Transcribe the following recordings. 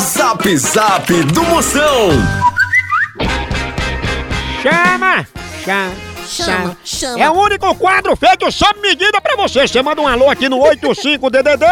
Zap Zap do Moção. Chama! Chama! Chama, chama. É o único quadro feito sob medida pra você. Você manda um alô aqui no 85DDD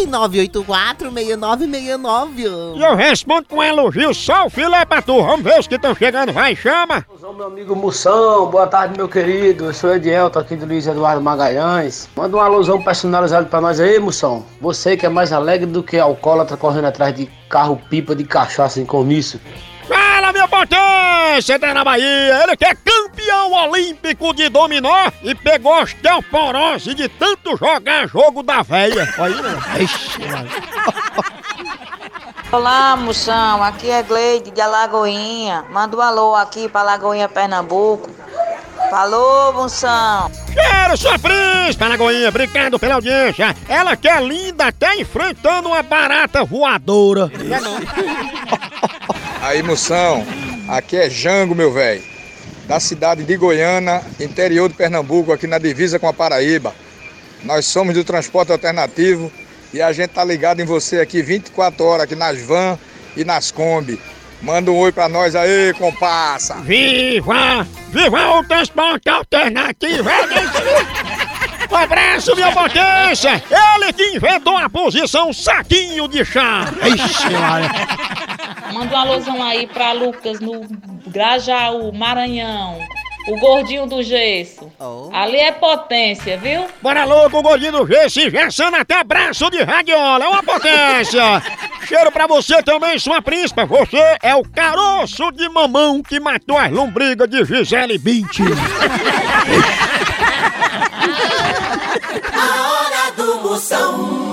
9984-6969. e eu respondo com um elogio só o filé pra tu. Vamos ver os que estão chegando. Vai, chama! Alô, meu amigo Moção, boa tarde, meu querido. Eu sou Edielto aqui do Luiz Eduardo Magalhães. Manda um alôzão personalizado pra nós aí, Moção. Você que é mais alegre do que alcoólatra correndo atrás de carro-pipa de cachaça em comício. Minha potência! Tá na Bahia. Ele que é campeão olímpico de dominó e pegou osteoporose de tanto jogar jogo da véia. Aí, né? Ixi. Olá, moção. Aqui é Gleide de Alagoinha. Manda um alô aqui pra Lagoinha, Pernambuco. Falou, moção. Quero sua príncipe, Alagoinha. Obrigado pela audiência. Ela que é linda até enfrentando uma barata voadora. Não é não? Aí, moção, aqui é Jango, meu velho. Da cidade de Goiânia, interior de Pernambuco, aqui na divisa com a Paraíba. Nós somos do transporte alternativo e a gente tá ligado em você aqui 24 horas, aqui nas van e nas Kombi. Manda um oi pra nós aí, compassa. Viva! Viva o transporte alternativo! Um abraço, minha potência! Ele que inventou a posição saquinho de chá! Ixi, Maria. Manda um alôzão aí pra Lucas no Grajaú, Maranhão. O gordinho do gesso. Oh. Ali é potência, viu? Bora louco, o gordinho do gesso, inversando até abraço de radiola, é uma potência! Cheiro pra você também, sua príncipa, você é o caroço de mamão que matou as lombrigas de Gisele Bündchen. A hora do Moção.